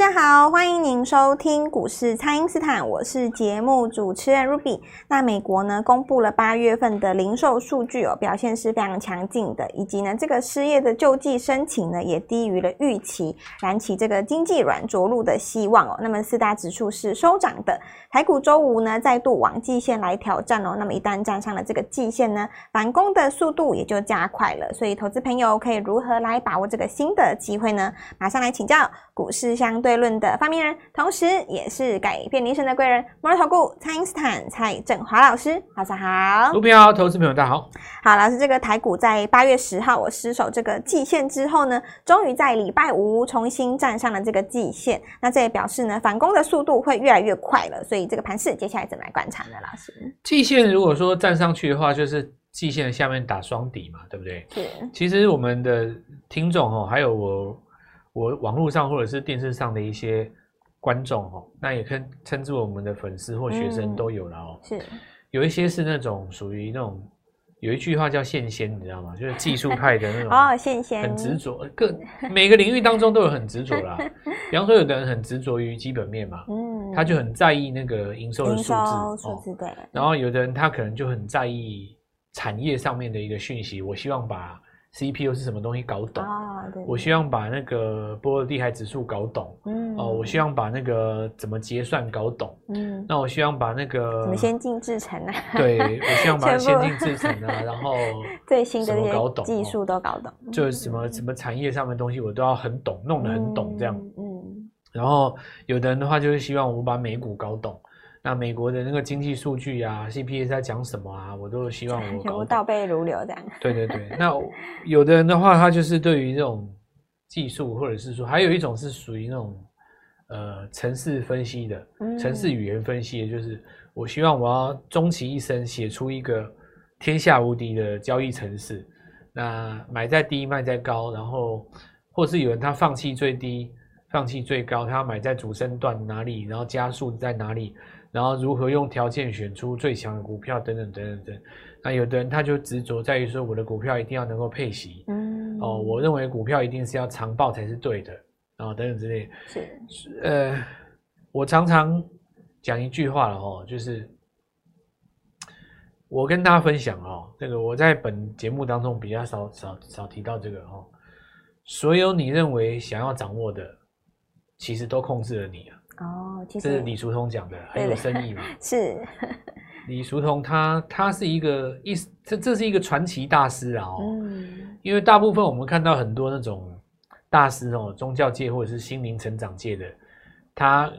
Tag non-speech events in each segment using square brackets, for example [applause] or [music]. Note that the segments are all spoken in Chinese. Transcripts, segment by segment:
大家好，欢迎您收听股市蔡因斯坦，我是节目主持人 Ruby。那美国呢，公布了八月份的零售数据哦，表现是非常强劲的，以及呢，这个失业的救济申请呢，也低于了预期，燃起这个经济软着陆的希望哦。那么四大指数是收涨的，台股周五呢，再度往季线来挑战哦。那么一旦站上了这个季线呢，反攻的速度也就加快了。所以投资朋友可以如何来把握这个新的机会呢？马上来请教股市相对悖论的发明人，同时也是改变人生的贵人——摩尔投顾蔡英斯坦蔡振华老师，早上好。卢平好，投资朋友大家好。好，老师，这个台股在八月十号我失守这个季线之后呢，终于在礼拜五重新站上了这个季线。那这也表示呢，反攻的速度会越来越快了。所以这个盘势接下来怎么来观察呢？老师，季线如果说站上去的话，就是季线下面打双底嘛，对不对？是。其实我们的听众哦，还有我。我网络上或者是电视上的一些观众哦，那也可以称之为我们的粉丝或学生都有了哦。是，有一些是那种属于那种，有一句话叫线仙，你知道吗？就是技术派的那种 [laughs] 哦，线仙很执着，各每个领域当中都有很执着啦。[laughs] 比方说，有的人很执着于基本面嘛，嗯，他就很在意那个营收的数字，数字对。然后有的人他可能就很在意产业上面的一个讯息，我希望把。CPU 是什么东西搞懂啊？对，我希望把那个波罗的海指数搞懂。嗯，哦，我希望把那个怎么结算搞懂。嗯，那我希望把那个怎么先进制程啊？对，我希望把先进制程啊，然后 [laughs] 最新的搞懂技术都搞懂，就是什么什么产业上面的东西我都要很懂，弄得很懂这样。嗯，然后有的人的话就是希望我把美股搞懂。那美国的那个经济数据啊，CPI 在讲什么啊？我都希望我我倒背如流这样。对对对，那有的人的话，他就是对于这种技术，或者是说，还有一种是属于那种呃程式分析的，城市语言分析的，就是我希望我要终其一生写出一个天下无敌的交易城市。那买在低，卖在高，然后或是有人他放弃最低，放弃最高，他要买在主升段哪里，然后加速在哪里。然后如何用条件选出最强的股票等等等等等，那有的人他就执着在于说我的股票一定要能够配息，嗯，哦，我认为股票一定是要长报才是对的，哦，等等之类。是，呃，我常常讲一句话了哦，就是我跟大家分享哦，这个我在本节目当中比较少少少提到这个哦，所有你认为想要掌握的，其实都控制了你啊。哦，其实这是李叔同讲的，很有深意嘛。[laughs] 是 [laughs] 李叔同他他是一个一这这是一个传奇大师啊。哦，嗯，因为大部分我们看到很多那种大师哦，宗教界或者是心灵成长界的，他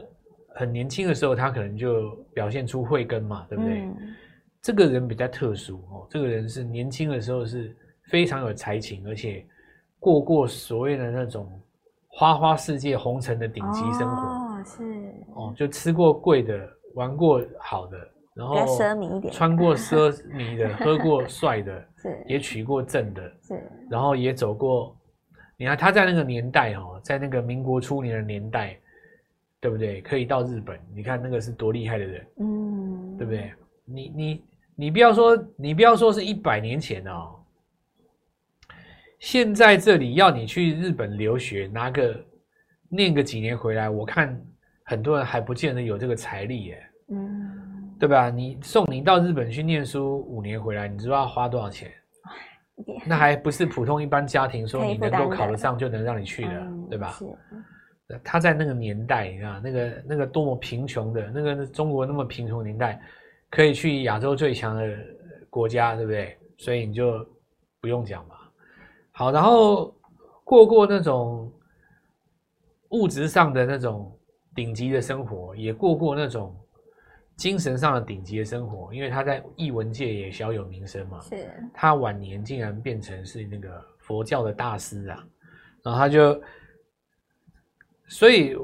很年轻的时候，他可能就表现出慧根嘛，对不对？嗯，这个人比较特殊哦，这个人是年轻的时候是非常有才情，而且过过所谓的那种花花世界红尘的顶级生活。哦是哦，就吃过贵的，玩过好的，然后奢靡一点，穿过奢靡的，[laughs] 喝过帅的，是也娶过正的，是，然后也走过。你看他在那个年代哦，在那个民国初年的年代，对不对？可以到日本，你看那个是多厉害的人，嗯，对不对？你你你不要说，你不要说是一百年前哦，现在这里要你去日本留学，拿个念个几年回来，我看。很多人还不见得有这个财力耶，嗯，对吧？你送你到日本去念书五年回来，你知道要花多少钱？那还不是普通一般家庭说你能够考得上就能让你去的，对吧？他在那个年代啊，那个那个多么贫穷的，那个中国那么贫穷的年代，可以去亚洲最强的国家，对不对？所以你就不用讲嘛。好，然后过过那种物质上的那种。顶级的生活，也过过那种精神上的顶级的生活，因为他在艺文界也小有名声嘛。是。他晚年竟然变成是那个佛教的大师啊，然后他就，所以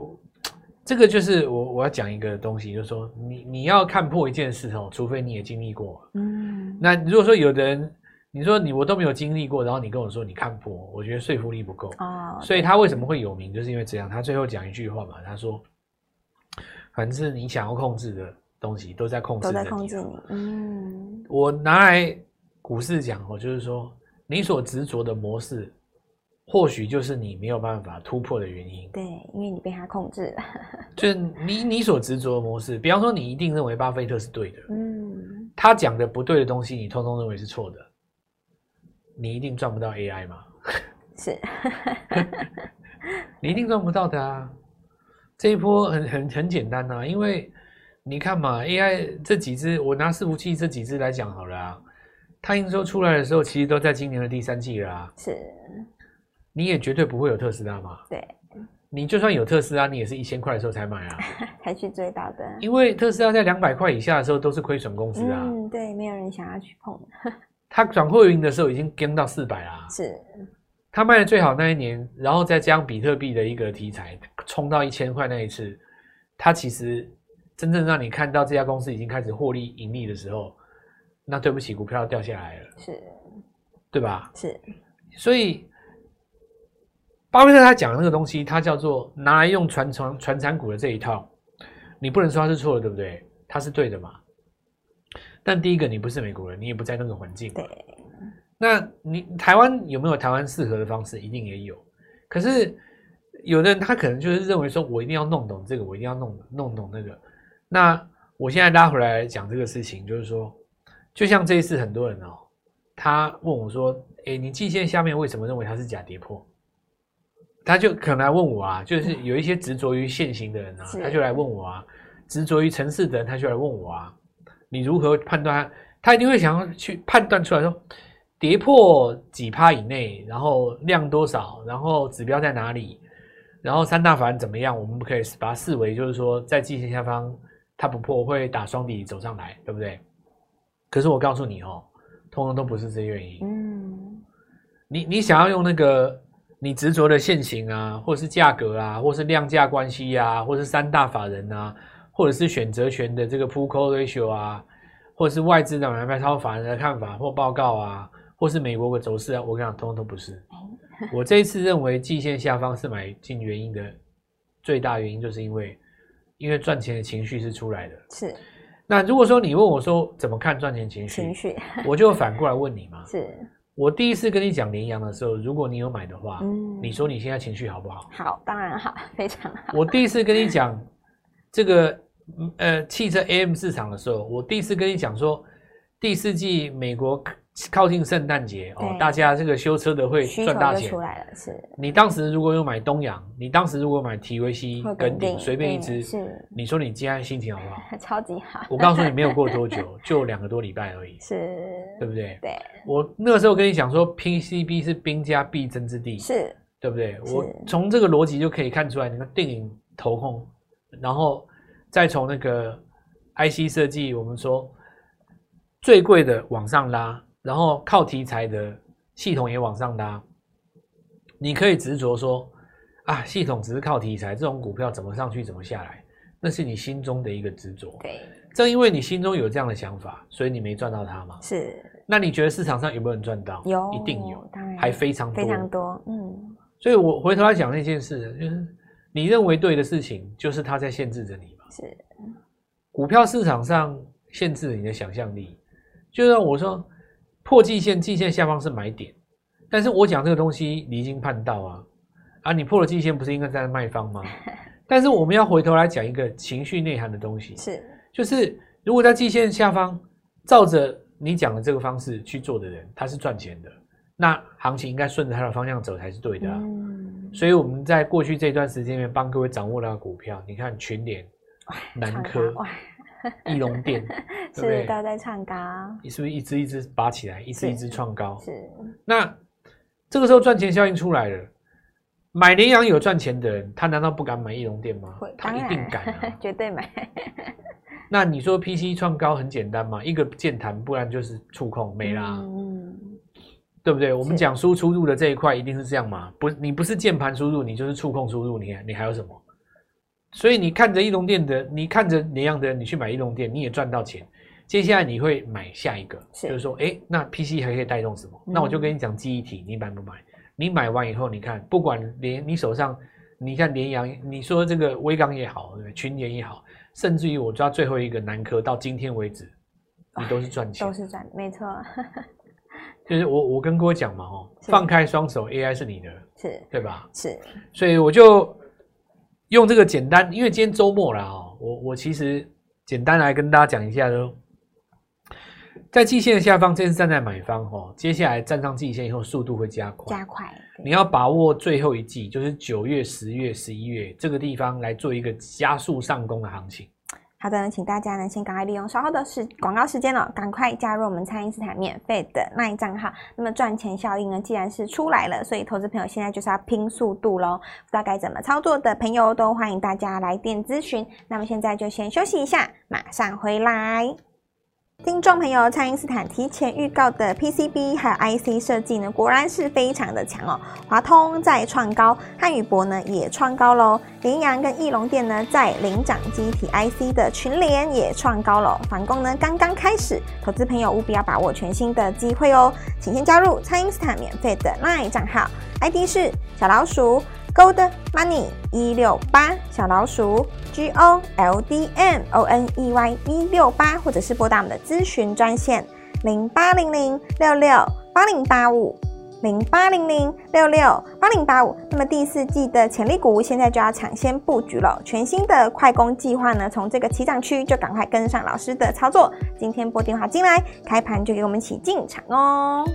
这个就是我我要讲一个东西，就是说你你要看破一件事哦，除非你也经历过。嗯。那如果说有的人，你说你我都没有经历过，然后你跟我说你看破，我觉得说服力不够。哦。所以他为什么会有名，就是因为这样。他最后讲一句话嘛，他说。反正是你想要控制的东西，都在控制。都在控制你。嗯，我拿来股市讲哦，就是说你所执着的模式，或许就是你没有办法突破的原因。对，因为你被他控制了。就是你你所执着的模式，比方说你一定认为巴菲特是对的，嗯，他讲的不对的东西，你通通认为是错的，你一定赚不到 AI 吗？是，[laughs] 你一定赚不到的啊！这一波很很很简单啊，因为你看嘛，AI 这几只，我拿伺服器这几只来讲好了啊，它营收出来的时候，其实都在今年的第三季了啊。是。你也绝对不会有特斯拉嘛？对，你就算有特斯拉，你也是一千块的时候才买啊，[laughs] 才去追到的。因为特斯拉在两百块以下的时候都是亏损公司啊。嗯，对，没有人想要去碰。它转货运的时候已经跟到四百啦。是。它卖的最好那一年，然后再加上比特币的一个题材冲到一千块那一次，它其实真正让你看到这家公司已经开始获利盈利的时候，那对不起，股票掉下来了。是。对吧？是。所以。巴菲特他讲的那个东西，他叫做拿来用传传传产股的这一套，你不能说他是错的，对不对？他是对的嘛。但第一个，你不是美国人，你也不在那个环境。对。那你台湾有没有台湾适合的方式？一定也有。可是有的人他可能就是认为说，我一定要弄懂这个，我一定要弄弄懂那个。那我现在拉回来讲这个事情，就是说，就像这一次很多人哦，他问我说：“诶，你季线下面为什么认为它是假跌破？”他就可能来问我啊，就是有一些执着于现行的人啊，他就来问我啊，执着于城市的人，他就来问我啊，你如何判断？他一定会想要去判断出来说，跌破几趴以内，然后量多少，然后指标在哪里，然后三大法人怎么样？我们不可以把它视为就是说，在季线下方它不破会打双底走上来，对不对？可是我告诉你哦，通通都不是这原因。嗯，你你想要用那个。你执着的现行啊，或是价格啊，或是量价关系啊，或是三大法人啊，或者是选择权的这个 Put Call Ratio 啊，或者是外资的买卖超法人的看法或报告啊，或是美国的走势啊，我跟你讲，通通都不是。我这一次认为季线下方是买进原因的最大原因，就是因为因为赚钱的情绪是出来的。是。那如果说你问我说怎么看赚钱情绪，情绪，我就反过来问你嘛。[laughs] 是。我第一次跟你讲联阳的时候，如果你有买的话，嗯，你说你现在情绪好不好？好，当然好，非常好。我第一次跟你讲这个呃汽车 AM 市场的时候，我第一次跟你讲说第四季美国。靠近圣诞节哦，大家这个修车的会赚大钱。出来了，是。你当时如果有买东阳，你当时如果买 TVC 跟顶，随便一支，是。你说你今天心情好不好？[laughs] 超级好。我告诉你，没有过多久，就两个多礼拜而已，[laughs] 是，对不对？对。我那个时候跟你讲说，PCB 是兵家必争之地，是，对不对？我从这个逻辑就可以看出来，你看电影投控，然后再从那个 IC 设计，我们说最贵的往上拉。然后靠题材的系统也往上拉，你可以执着说啊，系统只是靠题材，这种股票怎么上去怎么下来，那是你心中的一个执着。对，正因为你心中有这样的想法，所以你没赚到它嘛。是。那你觉得市场上有没有人赚到？有，一定有，当然还非常多，非常多。嗯。所以我回头来讲那件事，就是你认为对的事情，就是它在限制着你嘛。是。股票市场上限制了你的想象力，就像我说。破季线，季线下方是买点，但是我讲这个东西离经叛道啊！啊，你破了季线，不是应该在卖方吗？[laughs] 但是我们要回头来讲一个情绪内涵的东西，是，就是如果在季线下方，照着你讲的这个方式去做的人，他是赚钱的，那行情应该顺着他的方向走才是对的啊。嗯。所以我们在过去这段时间里面帮各位掌握了股票，你看群联、南科。[laughs] 翼龙店 [laughs] 是不是都在创高？你是不是一只一只拔起来，一只一只创高？是。那这个时候赚钱效应出来了，买羚羊有赚钱的人，他难道不敢买翼龙店吗？会，他一定敢啊，[laughs] 绝对买。那你说 PC 创高很简单嘛？一个键盘，不然就是触控没啦，嗯，对不对？我们讲输出入的这一块一定是这样嘛？不，你不是键盘输入，你就是触控输入，你你还有什么？所以你看着易龙电的，你看着联阳的，你去买易龙电，你也赚到钱。接下来你会买下一个，是就是说，哎、欸，那 PC 还可以带动什么？嗯、那我就跟你讲记忆体，你买不买？你买完以后，你看，不管连你手上，你看联阳，你说这个威刚也好，群联也好，甚至于我抓最后一个南科，到今天为止，你都是赚钱，都是赚，没错。[laughs] 就是我我跟各位讲嘛，哦，放开双手，AI 是你的，是对吧？是，所以我就用这个简单，因为今天周末了哦，我我其实简单来跟大家讲一下，喽在季线的下方，这是站在买方哦，接下来站上季线以后，速度会加快，加快。你要把握最后一季，就是九月、十月、十一月这个地方来做一个加速上攻的行情。好的，请大家呢先赶快利用稍后的时广告时间了，赶快加入我们餐饮斯坦免费的那一账号。那么赚钱效应呢，既然是出来了，所以投资朋友现在就是要拼速度喽。不知道该怎么操作的朋友，都欢迎大家来电咨询。那么现在就先休息一下，马上回来。听众朋友，蔡因斯坦提前预告的 PCB 还有 IC 设计呢，果然是非常的强哦。华通在创高，汉语博呢也创高喽。联阳跟义隆电呢在领涨记忆体 IC 的群联也创高了。反攻呢刚刚开始，投资朋友务必要把握全新的机会哦。请先加入蔡因斯坦免费的 LINE 账号，ID 是小老鼠。Gold Money 一六八小老鼠 G O L D M O N E Y 一六八，或者是拨打我们的咨询专线零八零零六六八零八五零八零零六六八零八五。那么第四季的潜力股现在就要抢先布局了，全新的快攻计划呢，从这个起涨区就赶快跟上老师的操作。今天拨电话进来，开盘就给我们一起进场哦。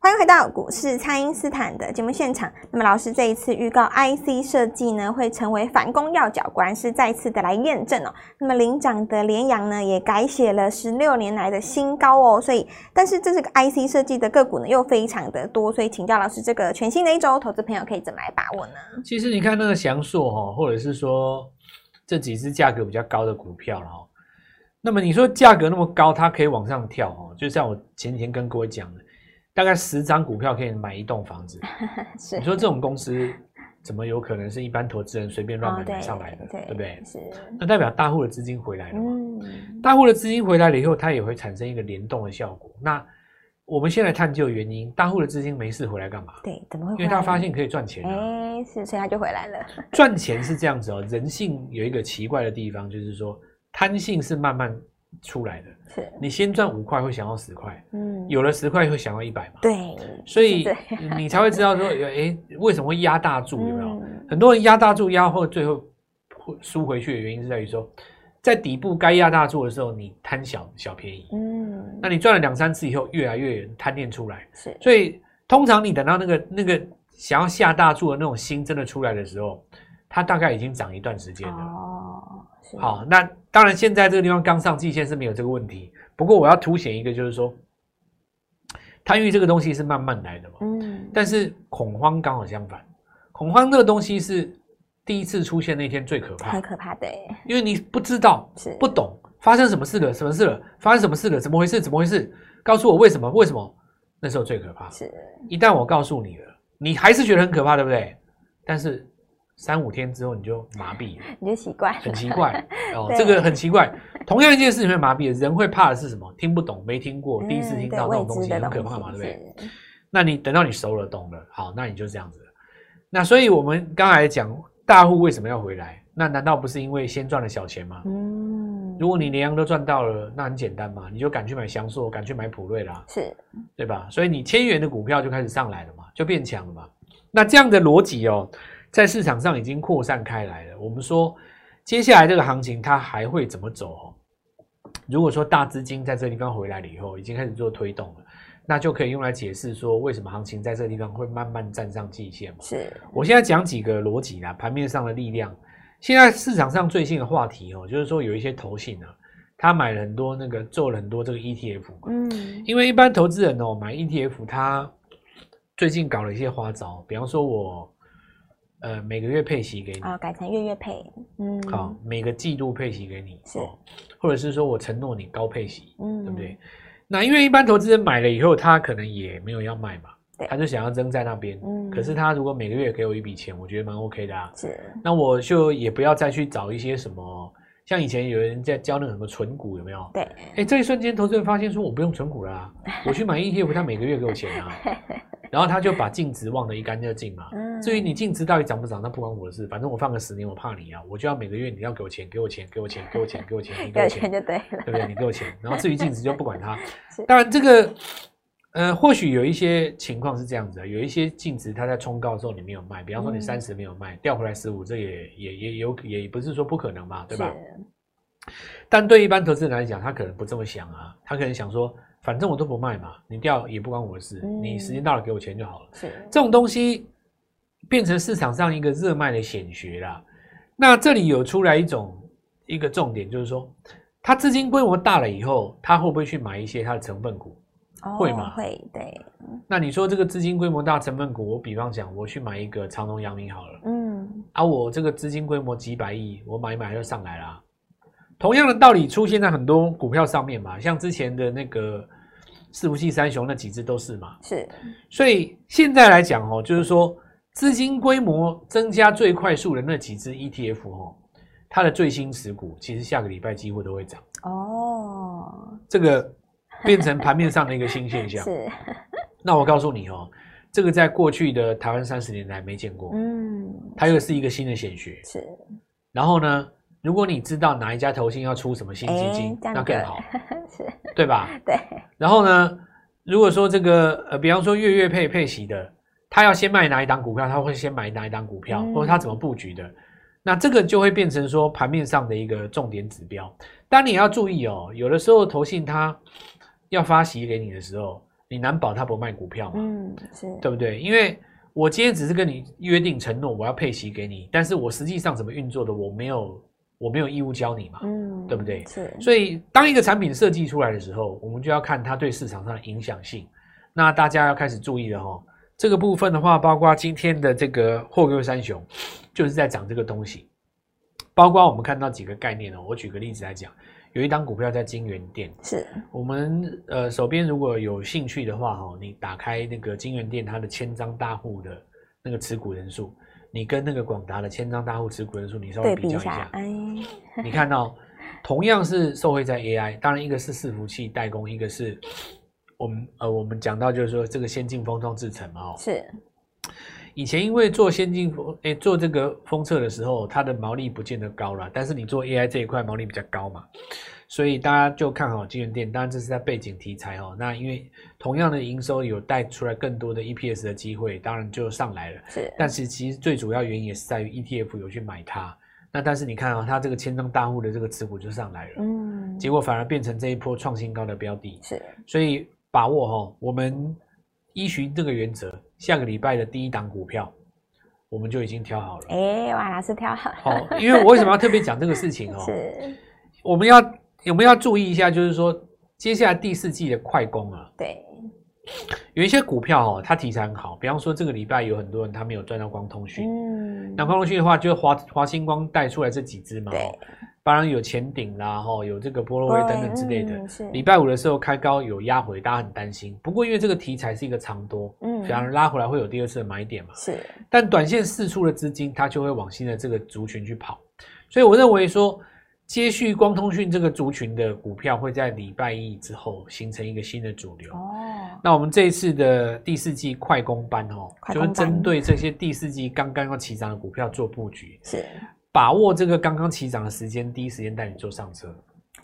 欢迎回到股市，蔡因斯坦的节目现场。那么老师这一次预告 IC 设计呢，会成为反攻要角，果然是再次的来验证哦。那么领涨的联阳呢，也改写了十六年来的新高哦。所以，但是这是个 IC 设计的个股呢，又非常的多。所以请教老师，这个全新的一周，投资朋友可以怎么来把握呢？其实你看那个祥硕哈，或者是说这几只价格比较高的股票了哈。那么你说价格那么高，它可以往上跳哦，就像我前几天跟各位讲的。大概十张股票可以买一栋房子，[laughs] 是你说这种公司怎么有可能是一般投资人随便乱买买上来的，哦、对，对，对不对？是，那代表大户的资金回来了嘛？嗯、大户的资金回来了以后，它也会产生一个联动的效果。那我们先来探究原因，大户的资金没事回来干嘛？对，怎么会？因为他发现可以赚钱啊，哎，是，所以他就回来了。赚钱是这样子哦，人性有一个奇怪的地方，就是说贪性是慢慢出来的。是你先赚五块会想要十块，嗯，有了十块会想要一百嘛？对，所以你才会知道说，哎、欸，为什么会压大注？有没有？嗯、很多人压大注压后最后会输回去的原因是在于说，在底部该压大注的时候，你贪小小便宜，嗯，那你赚了两三次以后，越来越贪念出来，是，所以通常你等到那个那个想要下大注的那种心真的出来的时候，它大概已经涨一段时间了。哦。好，那当然，现在这个地方刚上季线是没有这个问题。不过我要凸显一个，就是说，贪欲这个东西是慢慢来的嘛。嗯。但是恐慌刚好相反，恐慌这个东西是第一次出现那天最可怕，很可怕的。因为你不知道，是不懂发生什么事了，什么事了，发生什么事了，怎么回事？怎么回事？告诉我为什么？为什么？那时候最可怕。是。一旦我告诉你了，你还是觉得很可怕，对不对？但是。三五天之后你就麻痹了，你就奇怪，很奇怪 [laughs] 哦，这个很奇怪。同样一件事情会麻痹，人会怕的是什么？听不懂，没听过，第一次听到这种东西很可怕嘛，对不对？那你等到你熟了，懂了，好，那你就这样子。那所以我们刚才讲大户为什么要回来？那难道不是因为先赚了小钱吗？嗯，如果你连阳都赚到了，那很简单嘛，你就敢去买翔硕，敢去买普瑞啦，是，对吧？所以你千元的股票就开始上来了嘛，就变强了嘛。那这样的逻辑哦。在市场上已经扩散开来了。我们说，接下来这个行情它还会怎么走？如果说大资金在这个地方回来了以后，已经开始做推动了，那就可以用来解释说，为什么行情在这个地方会慢慢站上季线。是，我现在讲几个逻辑啦，盘面上的力量。现在市场上最新的话题哦，就是说有一些投信啊，他买了很多那个做了很多这个 ETF。嗯，因为一般投资人哦买 ETF，他最近搞了一些花招，比方说我。呃，每个月配息给你啊，改成月月配，嗯，好，每个季度配息给你，是，或者是说我承诺你高配息，嗯，对不对？那因为一般投资人买了以后，他可能也没有要卖嘛，对，他就想要扔在那边，嗯，可是他如果每个月给我一笔钱，我觉得蛮 OK 的啊，是，那我就也不要再去找一些什么。像以前有人在教那个什么存股有没有？对，哎，这一瞬间投资人发现说，我不用存股了啊，我去买 ETF，他每个月给我钱啊，[laughs] 然后他就把净值忘得一干二净嘛。至于你净值到底涨不涨，那不关我的事，反正我放个十年，我怕你啊，我就要每个月你要给我钱，给我钱，给我钱，给我钱，给我钱，你给我钱就对了，对不对？你给我钱，然后至于净值就不管它。[laughs] 当然这个，呃，或许有一些情况是这样子的，有一些净值它在冲高的时候你没有卖，比方说你三十没有卖，调、嗯、回来十五，这也也也有也不是说不可能嘛，对吧？但对一般投资人来讲，他可能不这么想啊，他可能想说，反正我都不卖嘛，你掉也不关我的事，嗯、你时间到了给我钱就好了。是这种东西变成市场上一个热卖的显学啦。那这里有出来一种一个重点，就是说，他资金规模大了以后，他会不会去买一些他的成分股？哦、会吗？会，对。那你说这个资金规模大成分股，我比方讲，我去买一个长隆、阳明好了。嗯。啊，我这个资金规模几百亿，我买一买就上来啦。同样的道理出现在很多股票上面嘛，像之前的那个伺服器三雄那几只都是嘛。是。所以现在来讲哦，就是说资金规模增加最快速的那几只 ETF 哦，它的最新持股其实下个礼拜几乎都会涨。哦。这个。[laughs] 变成盘面上的一个新现象。是，[laughs] 那我告诉你哦，这个在过去的台湾三十年来没见过。嗯，它又是一个新的显学。是。然后呢，如果你知道哪一家投信要出什么新基金，那更好。[laughs] 是。对吧？对。然后呢，如果说这个呃，比方说月月配配息的，他要先卖哪一档股票，他会先买哪一档股票，或者他怎么布局的，那这个就会变成说盘面上的一个重点指标。当你要注意哦，有的时候投信它。要发息给你的时候，你难保他不卖股票嘛？嗯，是对不对？因为我今天只是跟你约定承诺，我要配息给你，但是我实际上怎么运作的，我没有，我没有义务教你嘛，嗯，对不对？是。所以当一个产品设计出来的时候，我们就要看它对市场上的影响性。那大家要开始注意了哈，这个部分的话，包括今天的这个货柜三雄，就是在讲这个东西，包括我们看到几个概念哦。我举个例子来讲。有一档股票在金元店，是。我们呃手边如果有兴趣的话哈，你打开那个京元店它的千张大户的那个持股人数，你跟那个广达的千张大户持股人数，你稍微比较一下，哎，你看到同样是受惠在 AI，当然一个是伺服器代工，一个是我们呃我们讲到就是说这个先进封装制程嘛，是。以前因为做先进封，诶，做这个封测的时候，它的毛利不见得高了。但是你做 AI 这一块毛利比较高嘛，所以大家就看好京元电。当然这是在背景题材哦。那因为同样的营收有带出来更多的 EPS 的机会，当然就上来了。是。但是其实最主要原因也是在于 ETF 有去买它。那但是你看啊、哦，它这个千张大户的这个持股就上来了。嗯。结果反而变成这一波创新高的标的。是。所以把握哈、哦，我们。依循这个原则，下个礼拜的第一档股票，我们就已经挑好了。哎、欸，王老师挑好。好，因为我为什么要特别讲这个事情哦？[laughs] 是，我们要我们要注意一下，就是说接下来第四季的快攻啊。对。有一些股票哦，它题材很好，比方说这个礼拜有很多人他没有赚到光通讯。嗯。那光通讯的话，就华华星光带出来这几只嘛。对。当然有前顶啦，哈，有这个波罗威等等之类的。礼、嗯、拜五的时候开高有压回，大家很担心。不过因为这个题材是一个长多，嗯，反而拉回来会有第二次的买点嘛。是。但短线四出的资金，它就会往新的这个族群去跑。所以我认为说，接续光通讯这个族群的股票会在礼拜一之后形成一个新的主流。哦。那我们这一次的第四季快攻班哦，就是针对这些第四季刚刚要起涨的股票做布局。是。把握这个刚刚起涨的时间，第一时间带你坐上车。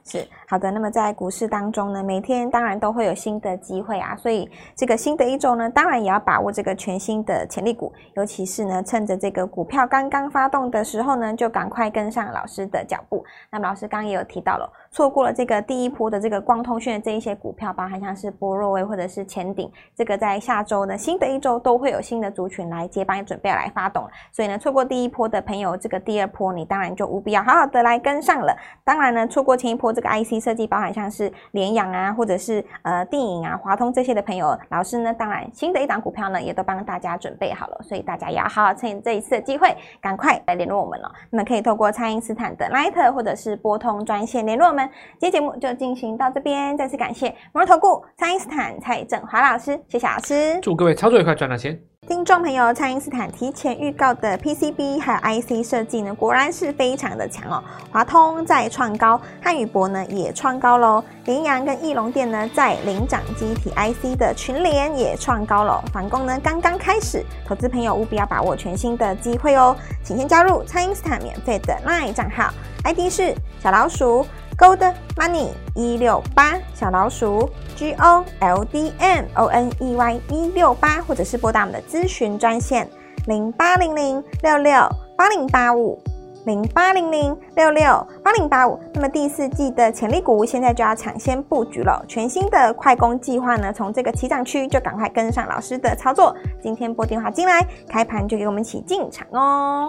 是好的，那么在股市当中呢，每天当然都会有新的机会啊，所以这个新的一周呢，当然也要把握这个全新的潜力股，尤其是呢，趁着这个股票刚刚发动的时候呢，就赶快跟上老师的脚步。那么老师刚刚也有提到了，错过了这个第一波的这个光通讯的这一些股票，包含像是波若威或者是前顶，这个在下周呢，新的一周都会有新的族群来接班，准备来发动。所以呢，错过第一波的朋友，这个第二波你当然就务必要好好的来跟上了。当然呢，错过前一波。这个 IC 设计包含像是联阳啊，或者是呃电影啊、华通这些的朋友，老师呢，当然新的一档股票呢，也都帮大家准备好了，所以大家也要好好趁这一次的机会，赶快来联络我们了。那么可以透过蔡因斯坦的 Line 或者是拨通专线联络我们。今天节目就进行到这边，再次感谢摩尔投顾蔡因斯坦蔡振华老师，谢谢老师，祝各位操作愉快，赚到钱。听众朋友，蔡因斯坦提前预告的 PCB 还有 IC 设计呢，果然是非常的强哦。华通再创高，汉语博呢也创高喽。羚羊跟翼龙电呢在领涨机体 IC 的群联也创高了。反攻呢刚刚开始，投资朋友务必要把握全新的机会哦。请先加入蔡因斯坦免费的 LINE 账号，ID 是小老鼠 Gold Money。一六八小老鼠 G O L D M O N E Y 一六八，或者是拨打我们的咨询专线零八零零六六八零八五。零八零零六六八零八五，那么第四季的潜力股现在就要抢先布局了。全新的快攻计划呢，从这个起涨区就赶快跟上老师的操作。今天拨电话进来，开盘就给我们一起进场哦。